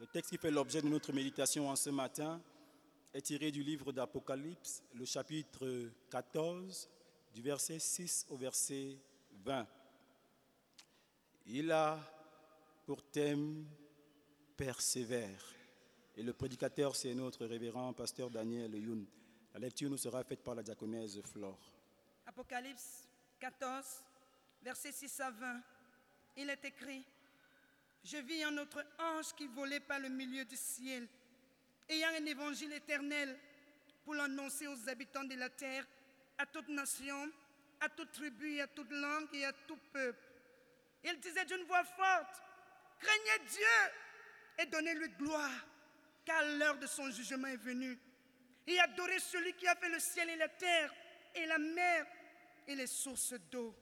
Le texte qui fait l'objet de notre méditation en ce matin est tiré du livre d'Apocalypse, le chapitre 14, du verset 6 au verset 20. Il a pour thème persévère. Et le prédicateur, c'est notre révérend pasteur Daniel Youn. La lecture nous sera faite par la diaconesse Flore. Apocalypse 14, versets 6 à 20. Il est écrit Je vis un autre ange qui volait par le milieu du ciel, ayant un évangile éternel pour l'annoncer aux habitants de la terre, à toute nation, à toute tribu, à toute langue et à tout peuple. Il disait d'une voix forte Craignez Dieu et donnez-lui gloire, car l'heure de son jugement est venue. Et adorez celui qui a fait le ciel et la terre, et la mer, et les sources d'eau.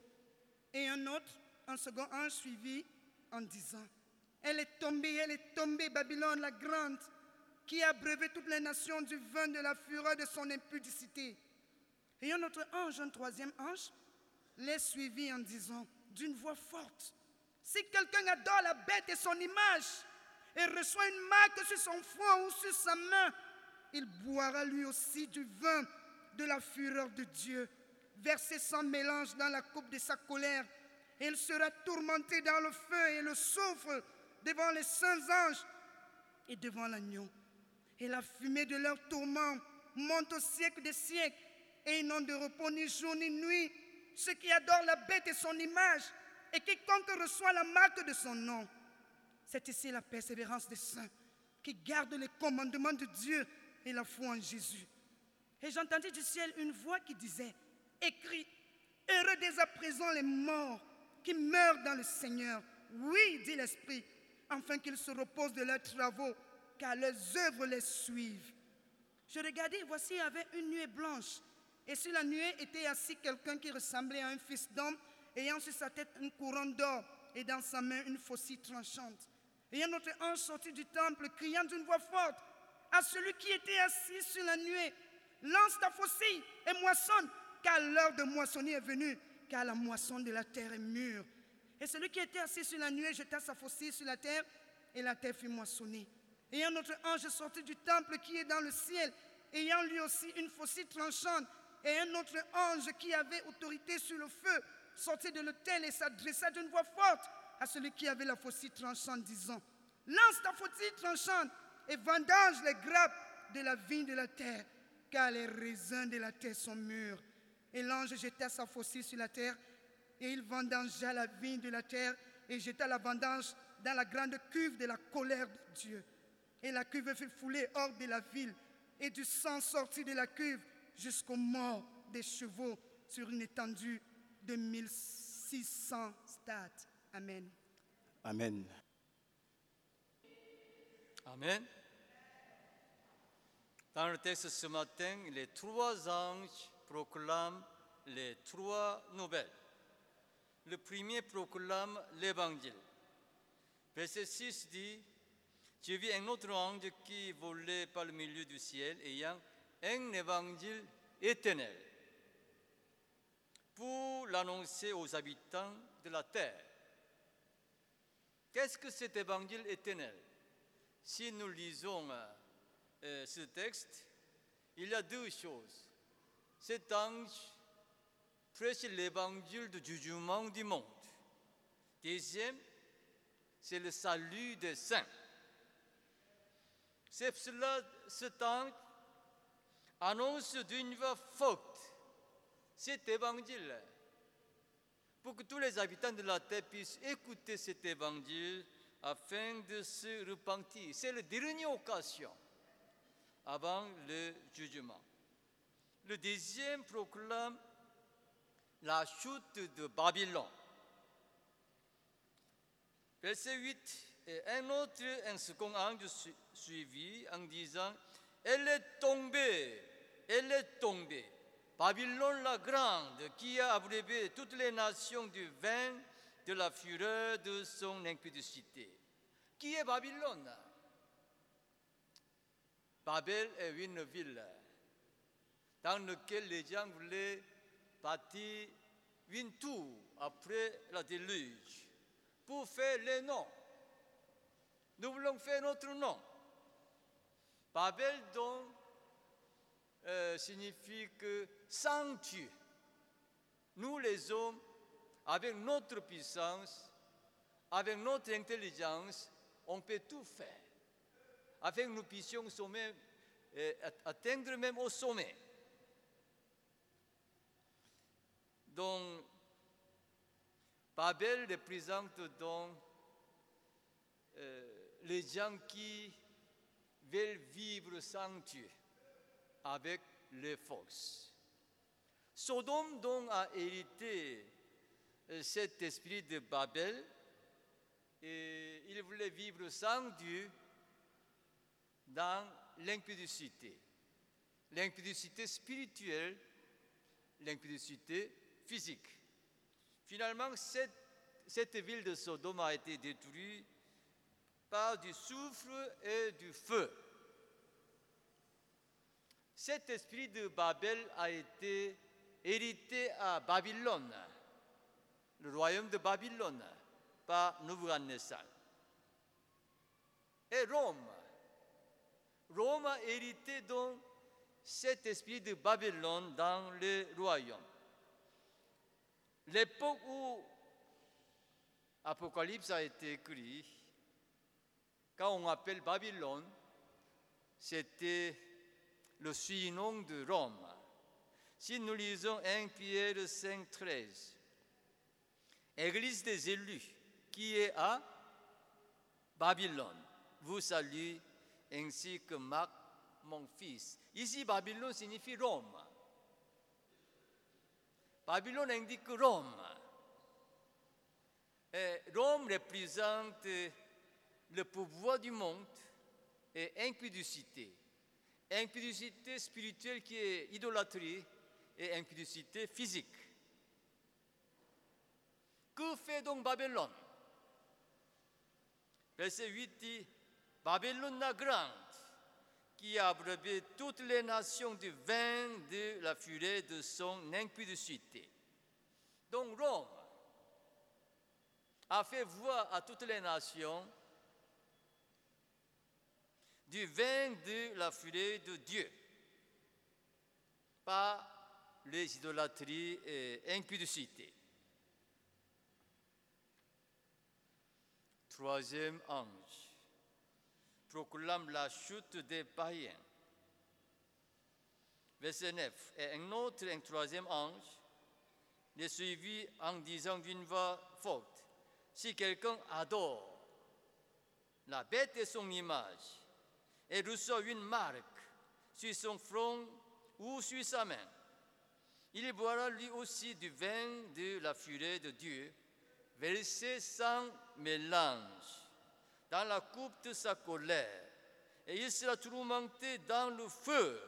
Et un autre, un second ange suivi en disant, Elle est tombée, elle est tombée, Babylone la grande, qui a brevé toutes les nations du vin de la fureur de son impudicité. Et un autre ange, un troisième ange, les suivit en disant, d'une voix forte, Si quelqu'un adore la bête et son image, et reçoit une marque sur son front ou sur sa main, il boira lui aussi du vin de la fureur de Dieu, versé sans mélange dans la coupe de sa colère. Et il sera tourmenté dans le feu et le soufre devant les saints anges et devant l'agneau. Et la fumée de leur tourment monte au siècle des siècles, et ils n'ont de repos ni jour ni nuit, ceux qui adorent la bête et son image, et quiconque reçoit la marque de son nom. C'est ici la persévérance des saints qui gardent les commandements de Dieu et la foi en Jésus. Et j'entendis du ciel une voix qui disait, écrit, heureux dès à présent les morts qui meurent dans le Seigneur. Oui, dit l'Esprit, afin qu'ils se reposent de leurs travaux, car leurs œuvres les suivent. Je regardais, voici, il y avait une nuée blanche. Et sur la nuée était assis quelqu'un qui ressemblait à un fils d'homme, ayant sur sa tête une couronne d'or et dans sa main une faucille tranchante. Et un autre ange sortit du temple, criant d'une voix forte à celui qui était assis sur la nuée, lance ta faucille et moissonne, car l'heure de moissonner est venue, car la moisson de la terre est mûre. Et celui qui était assis sur la nuée jeta sa faucille sur la terre, et la terre fut moissonnée. Et un autre ange sortit du temple qui est dans le ciel, ayant lui aussi une faucille tranchante, et un autre ange qui avait autorité sur le feu sortit de l'autel et s'adressa d'une voix forte à celui qui avait la faucille tranchante, disant, lance ta faucille tranchante et vendange les grappes de la vigne de la terre, car les raisins de la terre sont mûrs. Et l'ange jeta sa faucille sur la terre, et il vendangea la vigne de la terre, et jeta la vendange dans la grande cuve de la colère de Dieu. Et la cuve fut foulée hors de la ville, et du sang sortit de la cuve jusqu'aux morts des chevaux sur une étendue de 1600 stades. Amen. Amen. Amen. Dans le texte ce matin, les trois anges proclament les trois nouvelles. Le premier proclame l'évangile. Verset 6 dit J'ai vu un autre ange qui volait par le milieu du ciel, ayant un évangile éternel pour l'annoncer aux habitants de la terre. Qu'est-ce que cet évangile éternel? Si nous lisons euh, ce texte, il y a deux choses. Cet ange prêche l'évangile du jugement du monde. Deuxième, c'est le salut des saints. C'est cela, cet ange annonce d'une voix forte cet évangile pour que tous les habitants de la terre puissent écouter cet évangile afin de se repentir. C'est la dernière occasion avant le jugement. Le deuxième proclame la chute de Babylone. Verset 8, et un autre, un second ange suivi en disant, elle est tombée, elle est tombée. Babylone la grande, qui a abrévé toutes les nations du vin de la fureur de son impudicité. Qui est Babylone? Babel est une ville dans laquelle les gens voulaient bâtir une tour après la déluge pour faire les noms. Nous voulons faire notre nom. Babel donc euh, signifie que sans Dieu, nous les hommes, avec notre puissance, avec notre intelligence, on peut tout faire, afin que nous puissions euh, atteindre même au sommet. Donc, Babel représente donc euh, les gens qui veulent vivre sans Dieu, avec les forces. Sodome donc a hérité euh, cet esprit de Babel et il voulait vivre sans Dieu dans l'impudicité. L'impudicité spirituelle, l'impudicité physique. Finalement, cette, ville de Sodome a été détruite par du soufre et du feu. Cet esprit de Babel a été hérité à Babylone, le royaume de Babylone, par Nebuchadnezzar. Et Rome. Rome a hérité donc cet esprit de Babylone dans le royaume. L'époque où Apocalypse a été écrit, quand on appelle Babylone, c'était le surnom de Rome. Si nous lisons 1 Pierre 5, 13, Église des élus, qui est à Babylone, vous salue ainsi que Marc, mon fils. Ici, Babylone signifie Rome. Babylone indique Rome. Rome représente le pouvoir du monde et impudicité. Impudicité spirituelle qui est idolâtrie et impudicité physique. Que fait donc Babylone? Verset 8 dit Babylone la grande, qui a abrevé toutes les nations du vin de la fureur de son impudicité. Donc Rome a fait voir à toutes les nations du vin de la fureur de Dieu par les idolâtries et impudicités. Troisième ange proclame la chute des païens. Verset 9. Et un autre, un troisième ange, les suivit en disant d'une voix forte, si quelqu'un adore la bête et son image, et reçoit une marque sur son front ou sur sa main, il boira lui aussi du vin de la fureur de Dieu, versé sans mélange dans la coupe de sa colère, et il sera tourmenté dans le feu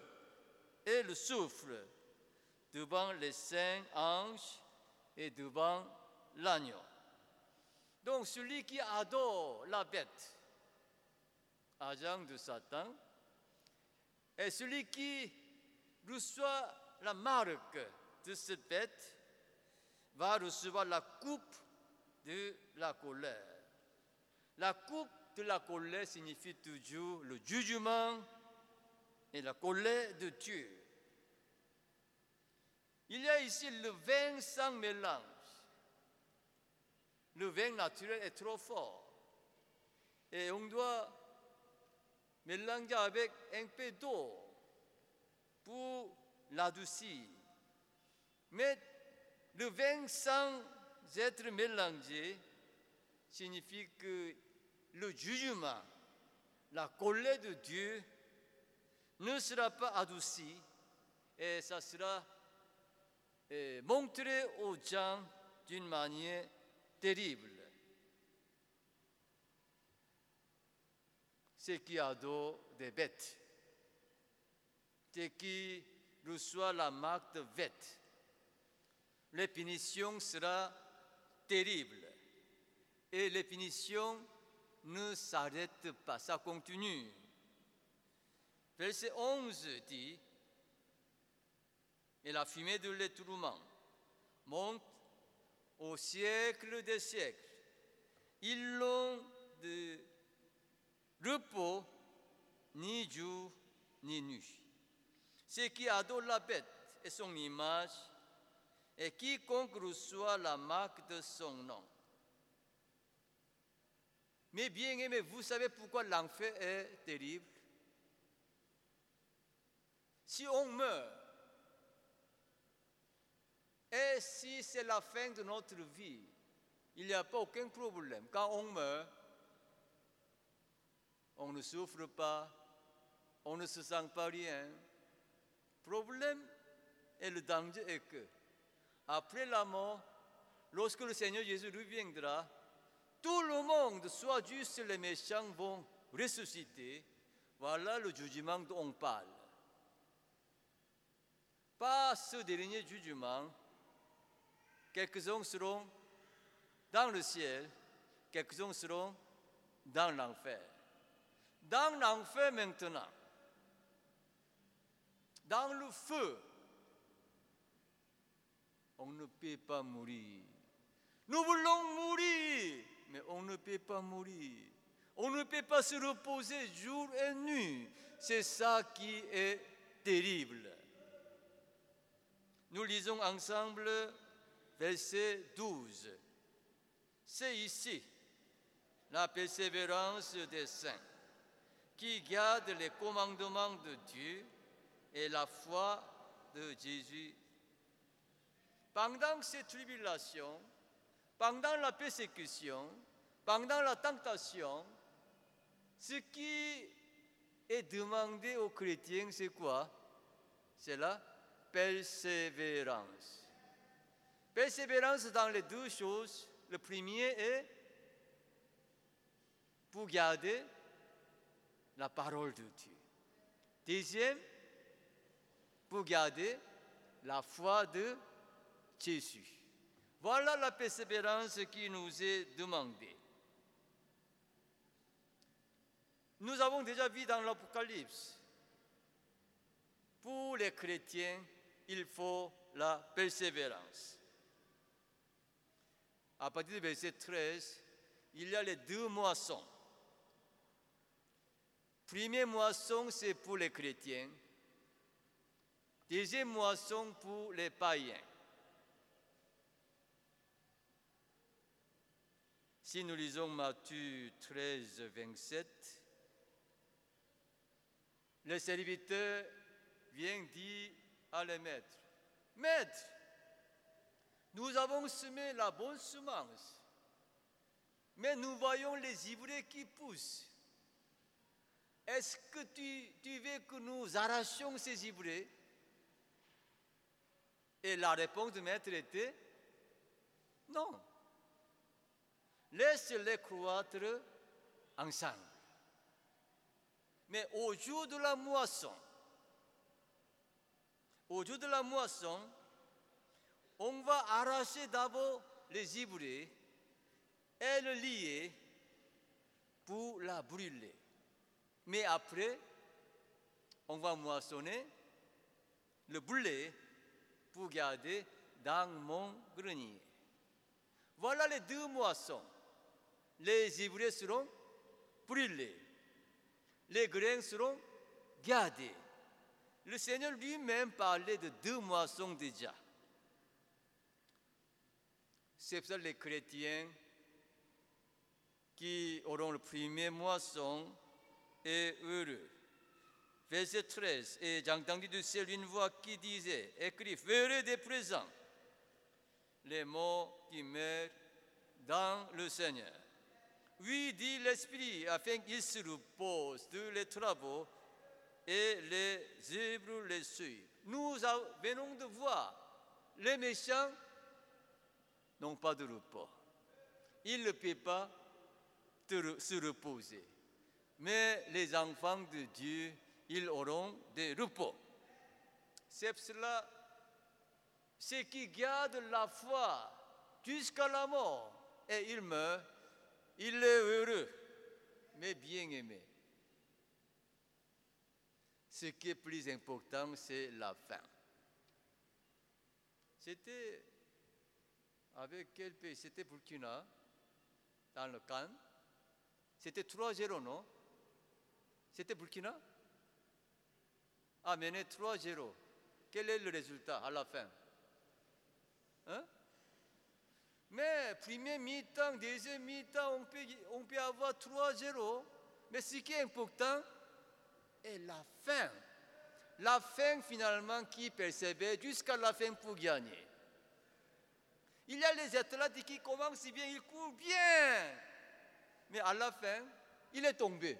et le souffle devant les saints anges et devant l'agneau. Donc celui qui adore la bête, agent de Satan, et celui qui reçoit la marque de cette bête, va recevoir la coupe de la colère. La coupe de la colère signifie toujours le jugement et la colère de Dieu. Il y a ici le vin sans mélange. Le vin naturel est trop fort. Et on doit mélanger avec un peu d'eau pour l'adoucir. Mais le vin sans être mélangé signifie que le jugement, la colère de Dieu ne sera pas adouci et ça sera eh, montré aux gens d'une manière terrible. Ceux qui adorent des bêtes, ceux qui reçoivent la marque de bête, les punitions sera terrible. Et les punitions ne s'arrête pas, ça continue. Verset 11 dit, et la fumée de l'étourement monte au siècle des siècles. Ils l'ont de repos, ni jour, ni nuit. Ceux qui adorent la bête et son image, et quiconque reçoit la marque de son nom. Mais bien aimé, vous savez pourquoi l'enfer est terrible? Si on meurt, et si c'est la fin de notre vie, il n'y a pas aucun problème. Quand on meurt, on ne souffre pas, on ne se sent pas rien. Problème et le danger est que, après la mort, lorsque le Seigneur Jésus reviendra, tout le monde, soit juste les méchants, vont ressusciter. Voilà le jugement dont on parle. Pas ce dernier jugement. Quelques-uns seront dans le ciel, quelques-uns seront dans l'enfer. Dans l'enfer maintenant, dans le feu, on ne peut pas mourir. Nous voulons mourir, mais on ne peut pas mourir. On ne peut pas se reposer jour et nuit. C'est ça qui est terrible. Nous lisons ensemble verset 12. C'est ici la persévérance des saints qui gardent les commandements de Dieu et la foi de Jésus. Pendant ces tribulations, pendant la persécution, pendant la tentation, ce qui est demandé aux chrétiens, c'est quoi? C'est la persévérance. Persévérance dans les deux choses. Le premier est pour garder la parole de Dieu. Deuxième, pour garder la foi de Jésus. Voilà la persévérance qui nous est demandée. Nous avons déjà vu dans l'Apocalypse, pour les chrétiens, il faut la persévérance. À partir du verset 13, il y a les deux moissons. Première moisson, c'est pour les chrétiens. Deuxième moisson pour les païens. Si nous lisons Matthieu 13, 27, le serviteur vient dire à le maître, Maître, nous avons semé la bonne semence, mais nous voyons les ivraies qui poussent. Est-ce que tu, veux que nous arrachions ces ivraies Et la réponse du maître était non. Laisse-les croître ensemble. Mais au jour de la moisson, au jour de la moisson, on va arracher d'abord les ivraies et le lier pour la brûler. Mais après, on va moissonner le blé pour garder dans mon grenier. Voilà les deux moissons. Les ivraies seront brûlés. Les grains seront gardés. Le Seigneur lui-même parlait de deux moissons déjà. C'est pour ça que les chrétiens qui auront le premier moisson est heureux. Verset 13, et j'ai entendu du ciel une voix qui disait, écrit, ferai des présents les morts qui meurent dans le Seigneur. Oui, dit l'Esprit, afin qu'ils se reposent de les travaux et les hébreux les suivent. Nous venons de voir, les méchants n'ont pas de repos. Ils ne peuvent pas se reposer. Mais les enfants de Dieu, ils auront des repos. C'est cela, ceux qui gardent la foi jusqu'à la mort et ils meurent, il est heureux, mais bien aimé. Ce qui est plus important, c'est la fin. C'était avec quel pays? C'était Burkina, dans le Cannes. C'était 3-0, non? C'était Burkina? A mené 3-0. Quel est le résultat à la fin? Hein? Mais premier mi-temps, deuxième mi-temps, on peut, on peut avoir 3-0. Mais ce qui est important est la fin. La fin finalement qui persévère jusqu'à la fin pour gagner. Il y a les athlètes qui commencent bien, ils courent bien. Mais à la fin, il est tombé.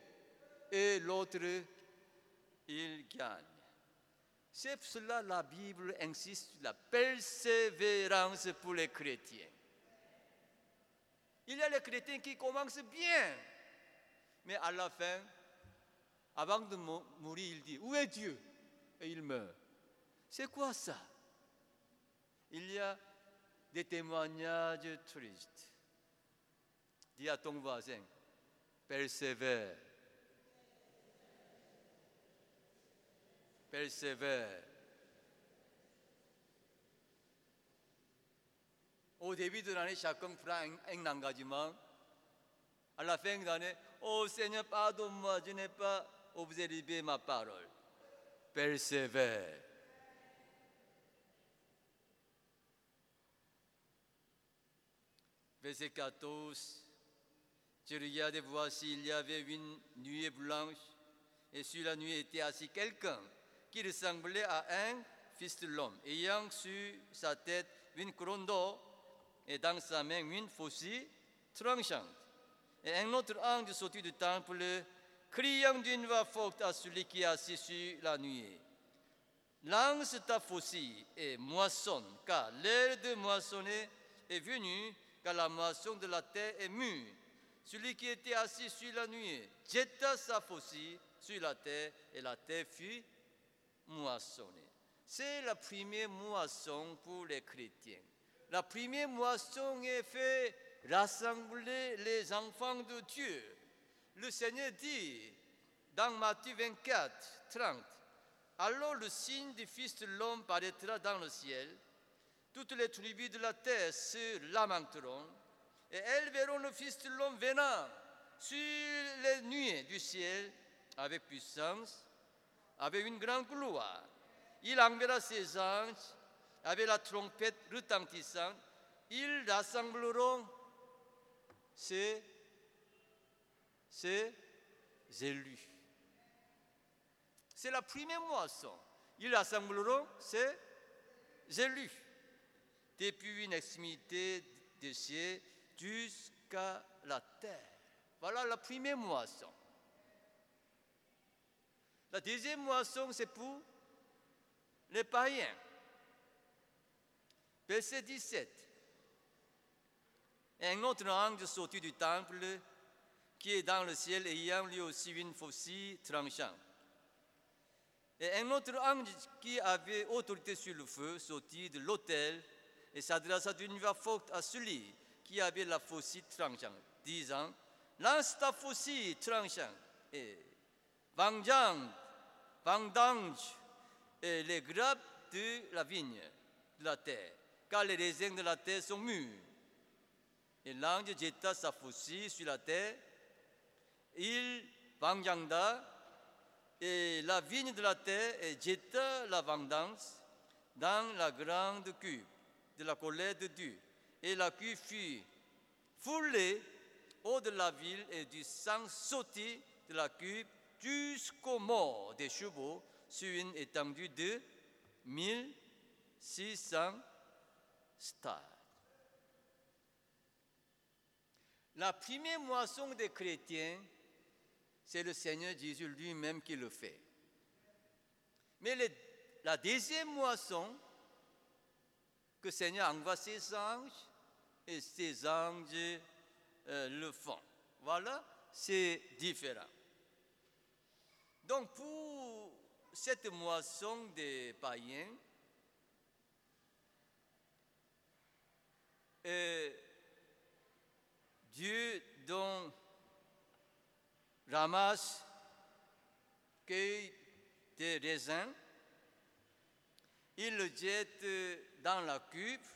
Et l'autre, il gagne. C'est pour cela la Bible insiste sur la persévérance pour les chrétiens. Il y a les chrétiens qui commencent bien, mais à la fin, avant de mourir, il dit, où est Dieu? Et il meurt. C'est quoi ça? Il y a des témoignages tristes. Dis à ton voisin, persévère. Persévère. Au début de l'année, chacun prend un, engagement. À la fin de l'année, oh Seigneur, pardonne-moi, je n'ai pas observé ma parole. Persévère. Verset 14. Je regardais, voici, il y avait une nuée blanche, et sur la nuée était assis quelqu'un qui ressemblait à un fils de l'homme, ayant sur sa tête une couronne d'or et dans sa main une faucille tranchante. Et un autre ange sortit du temple, criant d'une voix forte à celui qui est assis sur la nuée. Lance ta faucille et moissonne, car l'heure de moissonner est venue, car la moisson de la terre est mûre. Celui qui était assis sur la nuée jeta sa faucille sur la terre, et la terre fut moissonnée. C'est la première moisson pour les chrétiens la première moisson est faite rassembler les enfants de Dieu. Le Seigneur dit dans Matthieu 24, 30, Alors le signe du Fils de l'homme paraîtra dans le ciel, toutes les tribus de la terre se lamenteront, et elles verront le Fils de l'homme venant sur les nuées du ciel avec puissance, avec une grande gloire. Il enverra ses anges avec la trompette retentissante, ils rassembleront ces, élus. C'est la première moisson. Ils rassembleront ces élus depuis une extrémité des cieux jusqu'à la terre. Voilà la première moisson. La deuxième moisson, c'est pour les païens. Verset 17. Un autre ange sortit du temple qui est dans le ciel ayant lui aussi une faucille tranchante. Et un autre ange qui avait autorité sur le feu sortit de l'autel et s'adressa d'une voix forte à celui qui avait la faucille tranchante, disant Lance ta faucille tranchante et vendange, les grappes de la vigne de la terre car les raisins de la terre sont mûrs. Et l'ange jeta sa faucille sur la terre, il vengenda et la vigne de la terre et jeta la vendange dans la grande cuve de la colère de Dieu. Et la cuve fut foulée hors de la ville et du sang sortit de la cuve jusqu'au mort des chevaux sur une étendue de 1600 La première moisson des chrétiens, c'est le Seigneur Jésus lui-même qui le fait. Mais la deuxième moisson, que le Seigneur envoie ses anges, et ses anges euh, le font. Voilà, c'est différent. Donc pour cette moisson des païens, et Dieu dont ramasse cueille des raisins, il le jette dans la cuve,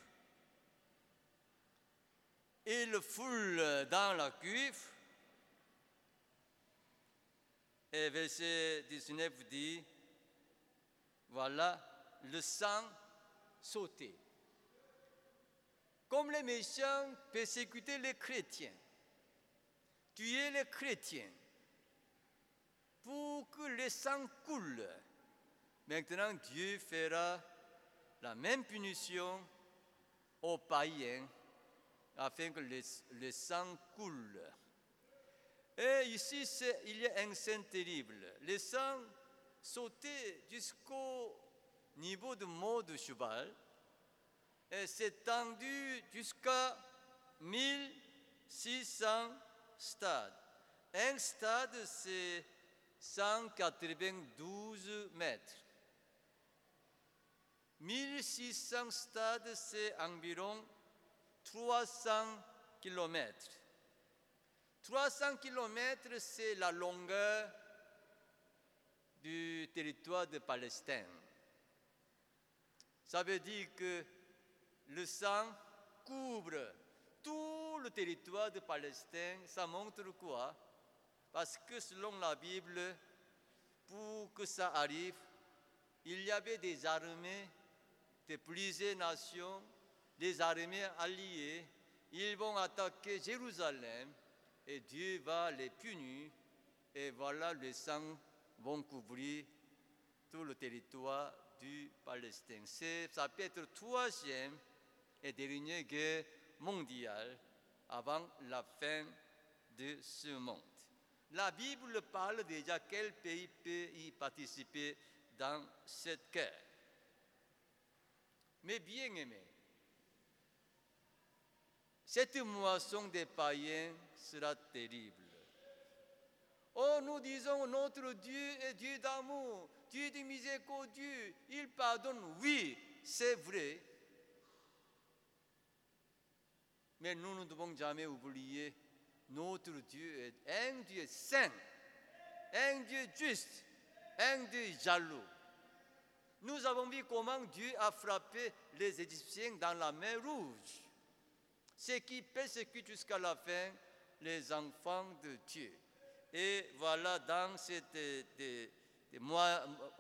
il le foule dans la cuve, Et verset 19 dit, voilà, le sang sauté. Comme les méchants persécutaient les chrétiens, tuaient les chrétiens, pour que le sang coule. Maintenant, Dieu fera la même punition aux païens afin que le, sang coule. Et ici, il y a un sein terrible. Le sang sautait jusqu'au niveau de mot de cheval s'est tendu jusqu'à 1600 stades. Un stade, c'est 192 mètres. 1600 stades, c'est environ 300 kilomètres. 300 kilomètres, c'est la longueur du territoire de Palestine. Ça veut dire que le sang couvre tout le territoire de Palestine. Ça montre quoi? Parce que selon la Bible, pour que ça arrive, il y avait des armées de plusieurs nations, des armées alliées. Ils vont attaquer Jérusalem et Dieu va les punir. Et voilà, le sang vont couvrir tout le territoire du Palestine. Ça peut être troisième et dernière guerre mondiale avant la fin de ce monde. La Bible parle déjà quel pays peut y participer dans cette guerre. Mais bien aimé, cette moisson des païens sera terrible. Oh, nous disons, notre Dieu est Dieu d'amour, Dieu de miséricorde, il pardonne. Oui, c'est vrai. Mais nous ne devons jamais oublier, notre Dieu est un Dieu saint, un Dieu juste, un Dieu jaloux. Nous avons vu comment Dieu a frappé les Égyptiens dans la mer Rouge, ce qui persécute jusqu'à la fin les enfants de Dieu. Et voilà, dans cette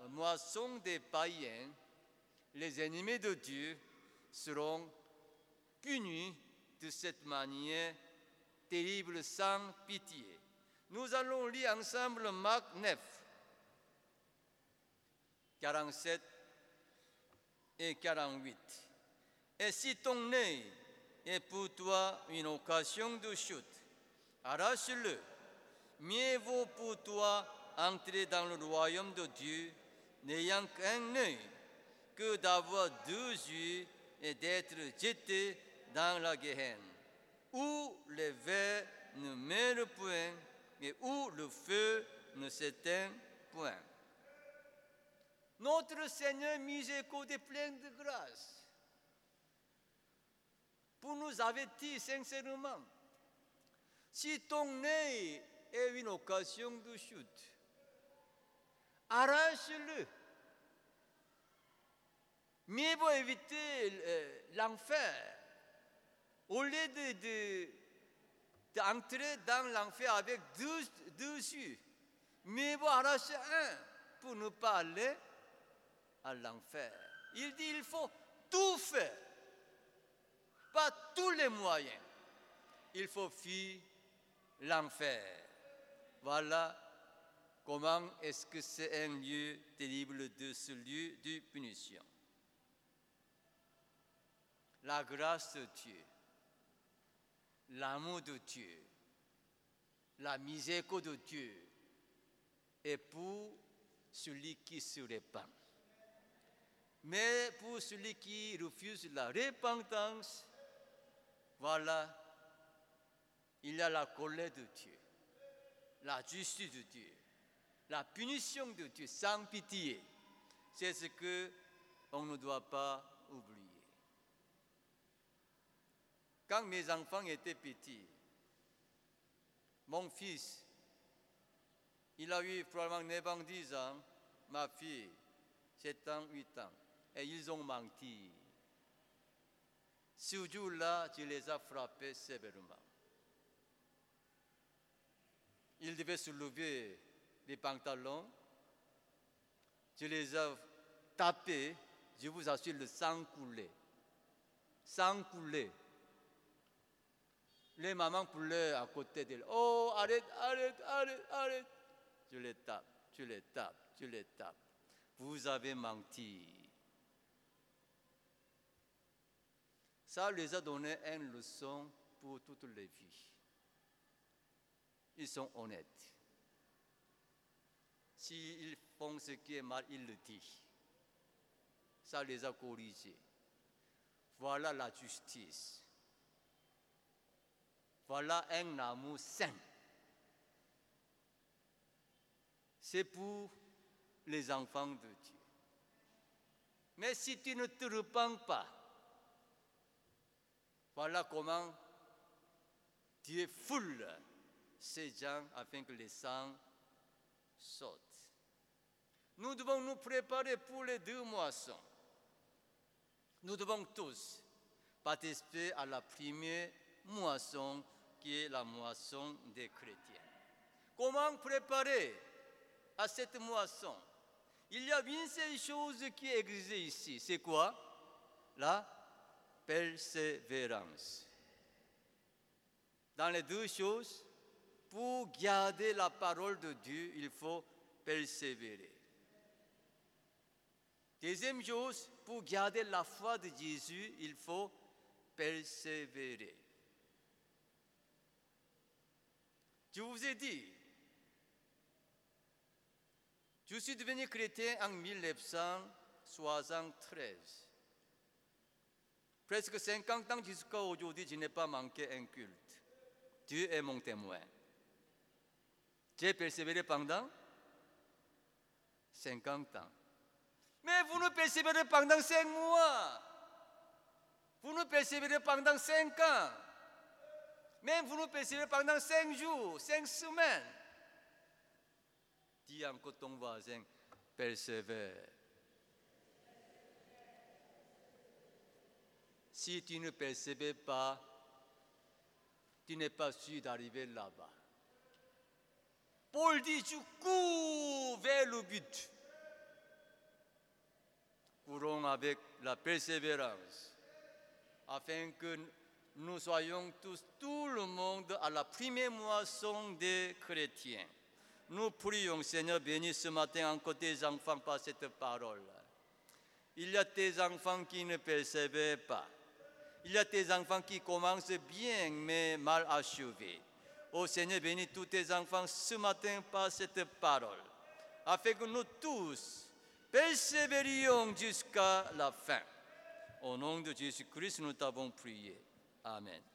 moisson des païens, les ennemis de Dieu seront punis de cette manière terrible sans pitié. Nous allons lire ensemble Marc 9, 47 et 48. Et si ton nez est pour toi une occasion de chute, arrache-le mieux vaut pour toi entrer dans le royaume de Dieu n'ayant qu'un œil que d'avoir deux yeux et d'être jeté dans la Gehenna, où les vers ne meurent point et où le feu ne s'éteint point. Notre Seigneur miséricorde plein de grâce pour nous avertir sincèrement. Si ton œil est une occasion de chute. Arrache-le. Mieux vaut éviter euh, l'enfer. Au lieu d'entrer de, dans l'enfer avec deux, deux yeux, vaut arracher un pour ne pas aller à l'enfer. Il dit il faut tout faire, pas tous les moyens. Il faut fuir l'enfer. Voilà comment est-ce que c'est un lieu terrible de ce lieu de punition. La grâce de Dieu, l'amour de Dieu, la miséricorde de Dieu est pour celui qui se répand. Mais pour celui qui refuse la repentance, voilà, il y a la colère de Dieu la justice de Dieu, la punition de Dieu sans pitié. C'est ce que on ne doit pas oublier. Quand mes enfants étaient petits, mon fils, il a eu probablement 9 ans, 10 ans, ma fille, 7 ans, 8 ans, et ils ont menti. Ce jour-là, je les ai frappés sévèrement il devait se lever les pantalons, je les ai tapés, je vous assure, le sang coulait. Sang coulait. Les mamans pleuraient à côté d'elle. Oh, arrête, arrête, arrête, arrête. Je les tape, tu les tapes, tu les tapes. Vous avez menti. Ça les a donné une leçon pour toutes les vies. Ils sont honnêtes. S'ils font ce qui est mal, ils le disent. Ça les a corrigés. Voilà la justice. Voilà un amour saint. C'est pour les enfants de Dieu. Mais si tu ne te repens pas, voilà comment Dieu foule ces gens afin que les sangs sautent. Nous devons nous préparer pour les deux moissons. Nous devons tous participer à la première moisson qui est la moisson des chrétiens. Comment préparer à cette moisson? Il y a une seule chose qui existe ici. C'est quoi? La persévérance. Dans les deux choses, pour garder la parole de Dieu, il faut persévérer. Deuxième chose, pour garder la foi de Jésus, il faut persévérer. Je vous ai dit, je suis devenu chrétien en 1973. Presque 50 ans jusqu'à aujourd'hui, je n'ai pas manqué un culte. Dieu est mon témoin. J'ai persévéré pendant 50 ans. Mais vous ne persévérez pendant 5 mois. Vous ne persévérez pendant 5 ans. Même vous ne persévérez pendant 5 jours, 5 semaines. Dis encore ton voisin, persévère. Si tu ne persévères pas, tu n'es pas sûr d'arriver là-bas. Paul dit, tu cours vers le but. Courons avec la persévérance, afin que nous soyons tous, tout le monde, à la première moisson des chrétiens. Nous prions, Seigneur, bénis ce matin encore tes enfants par cette parole. Il y a tes enfants qui ne persévèrent pas. Il y a tes enfants qui commencent bien, mais mal achevés. Ô Seigneur, bénis tous tes enfants ce matin par cette parole, afin que nous tous persévérions jusqu'à la fin. Au nom de Jésus-Christ, nous t'avons prié. Amen.